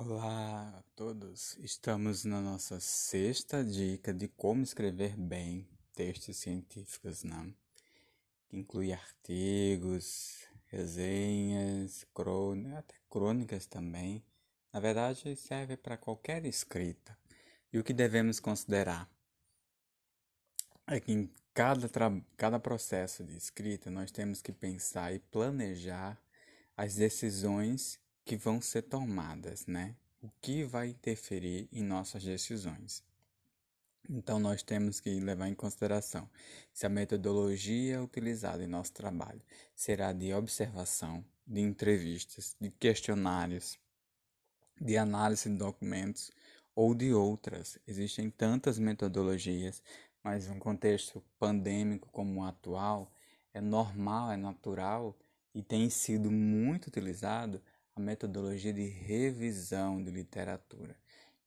Olá a todos! Estamos na nossa sexta dica de como escrever bem textos científicos, né? que inclui artigos, resenhas, crônicas, até crônicas também. Na verdade, serve para qualquer escrita. E o que devemos considerar é que em cada, cada processo de escrita nós temos que pensar e planejar as decisões que vão ser tomadas, né? O que vai interferir em nossas decisões. Então, nós temos que levar em consideração se a metodologia utilizada em nosso trabalho será de observação, de entrevistas, de questionários, de análise de documentos ou de outras. Existem tantas metodologias, mas um contexto pandêmico como o atual é normal, é natural e tem sido muito utilizado a metodologia de revisão de literatura.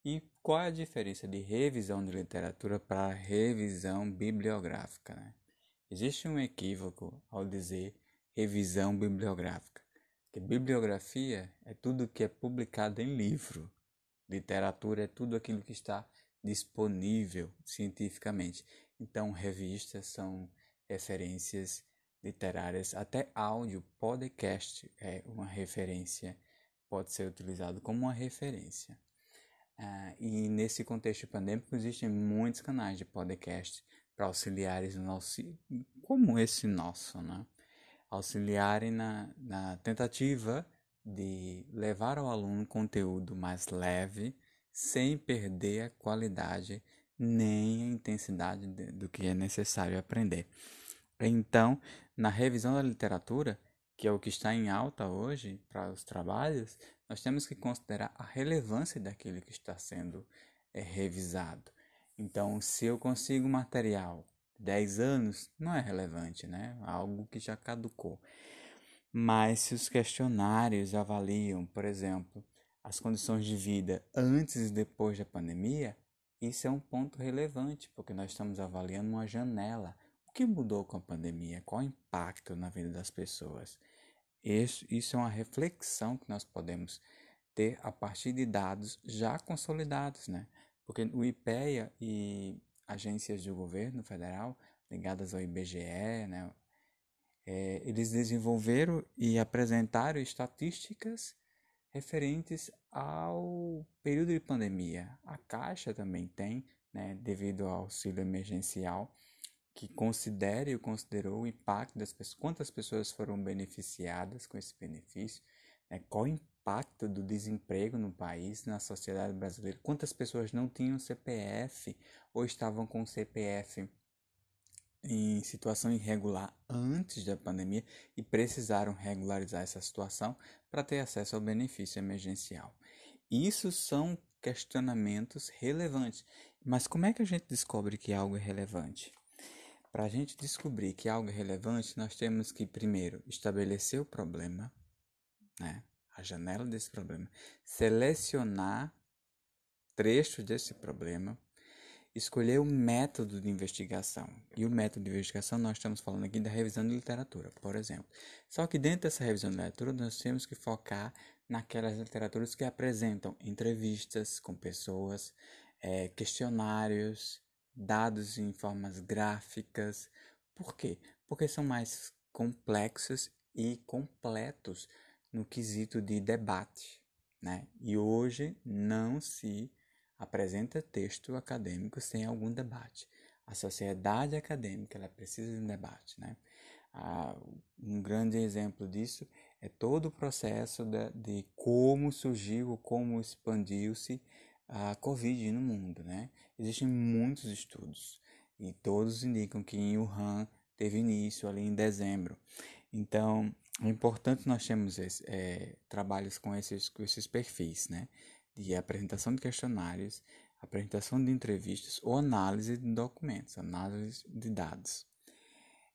E qual é a diferença de revisão de literatura para revisão bibliográfica? Né? Existe um equívoco ao dizer revisão bibliográfica, que bibliografia é tudo que é publicado em livro, literatura é tudo aquilo que está disponível cientificamente. Então, revistas são referências literárias, até áudio, podcast é uma referência, pode ser utilizado como uma referência. Uh, e nesse contexto pandêmico existem muitos canais de podcast para auxiliares nosso, como esse nosso, né? auxiliarem na, na tentativa de levar ao aluno conteúdo mais leve, sem perder a qualidade nem a intensidade de, do que é necessário aprender. Então, na revisão da literatura, que é o que está em alta hoje para os trabalhos, nós temos que considerar a relevância daquilo que está sendo é, revisado. Então, se eu consigo material 10 anos, não é relevante, né? Algo que já caducou. Mas se os questionários avaliam, por exemplo, as condições de vida antes e depois da pandemia, isso é um ponto relevante, porque nós estamos avaliando uma janela o que mudou com a pandemia? Qual o impacto na vida das pessoas? Isso, isso é uma reflexão que nós podemos ter a partir de dados já consolidados, né? Porque o IPEA e agências do governo federal ligadas ao IBGE, né? É, eles desenvolveram e apresentaram estatísticas referentes ao período de pandemia. A Caixa também tem, né, devido ao auxílio emergencial, que considere ou considerou o impacto das pessoas, quantas pessoas foram beneficiadas com esse benefício, né? qual o impacto do desemprego no país, na sociedade brasileira, quantas pessoas não tinham CPF ou estavam com CPF em situação irregular antes da pandemia e precisaram regularizar essa situação para ter acesso ao benefício emergencial. Isso são questionamentos relevantes. Mas como é que a gente descobre que algo é relevante? Para a gente descobrir que algo é relevante, nós temos que, primeiro, estabelecer o problema, né? a janela desse problema, selecionar trechos desse problema, escolher o método de investigação. E o método de investigação, nós estamos falando aqui da revisão de literatura, por exemplo. Só que dentro dessa revisão de literatura, nós temos que focar naquelas literaturas que apresentam entrevistas com pessoas, é, questionários, dados em formas gráficas. Por quê? Porque são mais complexos e completos no quesito de debate, né? E hoje não se apresenta texto acadêmico sem algum debate. A sociedade acadêmica ela precisa de um debate, né? Ah, um grande exemplo disso é todo o processo de, de como surgiu, como expandiu-se a Covid no mundo, né? Existem muitos estudos e todos indicam que em Wuhan teve início ali em dezembro. Então, é importante nós termos esse, é, trabalhos com esses, com esses perfis, né? De apresentação de questionários, apresentação de entrevistas ou análise de documentos, análise de dados.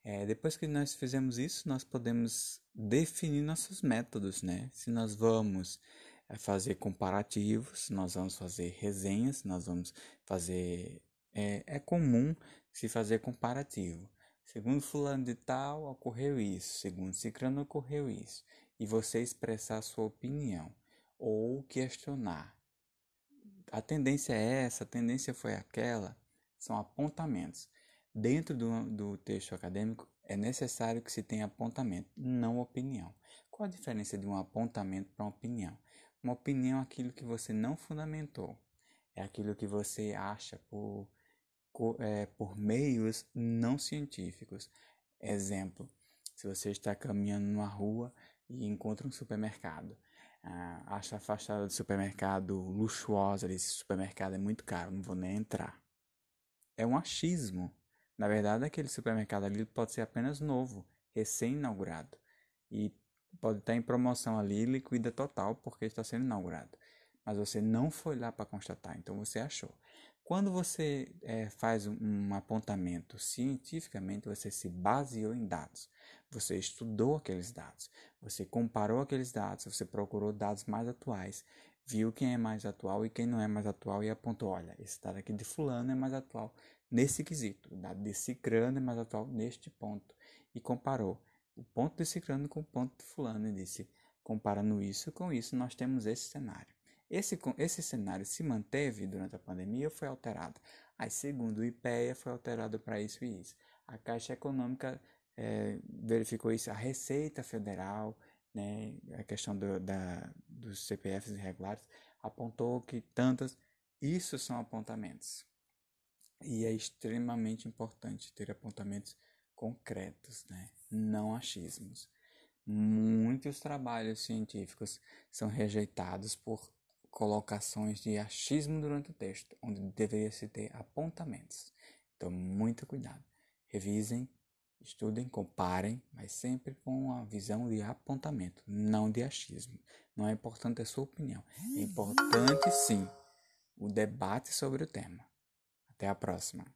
É, depois que nós fizemos isso, nós podemos definir nossos métodos, né? Se nós vamos é fazer comparativos, nós vamos fazer resenhas, nós vamos fazer. É, é comum se fazer comparativo. Segundo fulano de tal, ocorreu isso. Segundo ciclano, ocorreu isso. E você expressar sua opinião. ou questionar. A tendência é essa, a tendência foi aquela, são apontamentos. Dentro do, do texto acadêmico, é necessário que se tenha apontamento, não opinião. Qual a diferença de um apontamento para uma opinião? Uma opinião é aquilo que você não fundamentou, é aquilo que você acha por, é, por meios não científicos. Exemplo, se você está caminhando numa rua e encontra um supermercado, ah, acha a fachada do supermercado luxuosa, esse supermercado é muito caro, não vou nem entrar. É um achismo. Na verdade, aquele supermercado ali pode ser apenas novo, recém-inaugurado. E pode estar em promoção ali, liquida total, porque está sendo inaugurado. Mas você não foi lá para constatar, então você achou. Quando você é, faz um, apontamento cientificamente, você se baseou em dados. Você estudou aqueles dados, você comparou aqueles dados, você procurou dados mais atuais, viu quem é mais atual e quem não é mais atual e apontou: olha, esse dado aqui de Fulano é mais atual nesse quesito, o dado de Cicrano é mais atual neste ponto. E comparou o ponto de Cicrano com o ponto de Fulano e disse: comparando isso com isso, nós temos esse cenário. Esse, esse cenário se manteve durante a pandemia ou foi alterado? Aí, segundo o IPEA, foi alterado para isso e isso. A Caixa Econômica é, verificou isso, a Receita Federal, né, a questão do, da, dos CPFs irregulares, apontou que tantas. Isso são apontamentos. E é extremamente importante ter apontamentos concretos, né? não achismos. Muitos trabalhos científicos são rejeitados por colocações de achismo durante o texto, onde deveria se ter apontamentos. Então, muito cuidado. Revisem Estudem, comparem, mas sempre com a visão de apontamento, não de achismo. Não é importante a sua opinião. É importante, sim, o debate sobre o tema. Até a próxima.